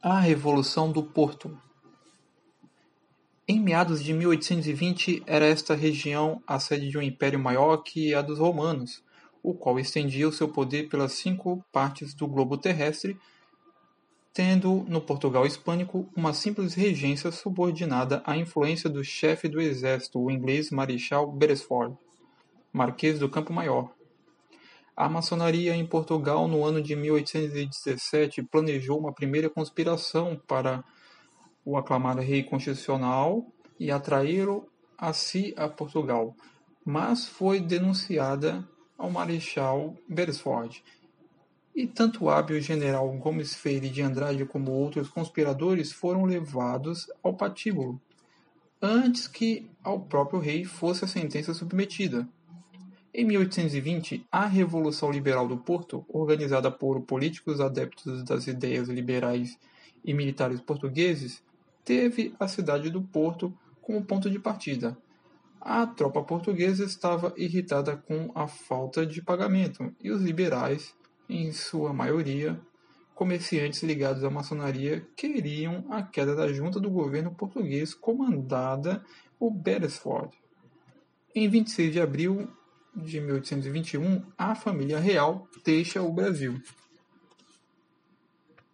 A Revolução do Porto Em meados de 1820 era esta região a sede de um império maior que a dos romanos, o qual estendia o seu poder pelas cinco partes do globo terrestre, tendo no Portugal hispânico uma simples regência subordinada à influência do chefe do exército, o inglês Marechal Beresford, Marquês do Campo Maior. A maçonaria em Portugal, no ano de 1817, planejou uma primeira conspiração para o aclamado rei constitucional e atraí-lo a si a Portugal, mas foi denunciada ao Marechal Beresford, e tanto o hábil general Gomes Freire de Andrade como outros conspiradores foram levados ao patíbulo, antes que ao próprio rei fosse a sentença submetida. Em 1820, a Revolução Liberal do Porto, organizada por políticos adeptos das ideias liberais e militares portugueses, teve a cidade do Porto como ponto de partida. A tropa portuguesa estava irritada com a falta de pagamento e os liberais em sua maioria, comerciantes ligados à maçonaria queriam a queda da junta do governo português comandada por Beresford. Em 26 de abril de 1821, a família real deixa o Brasil.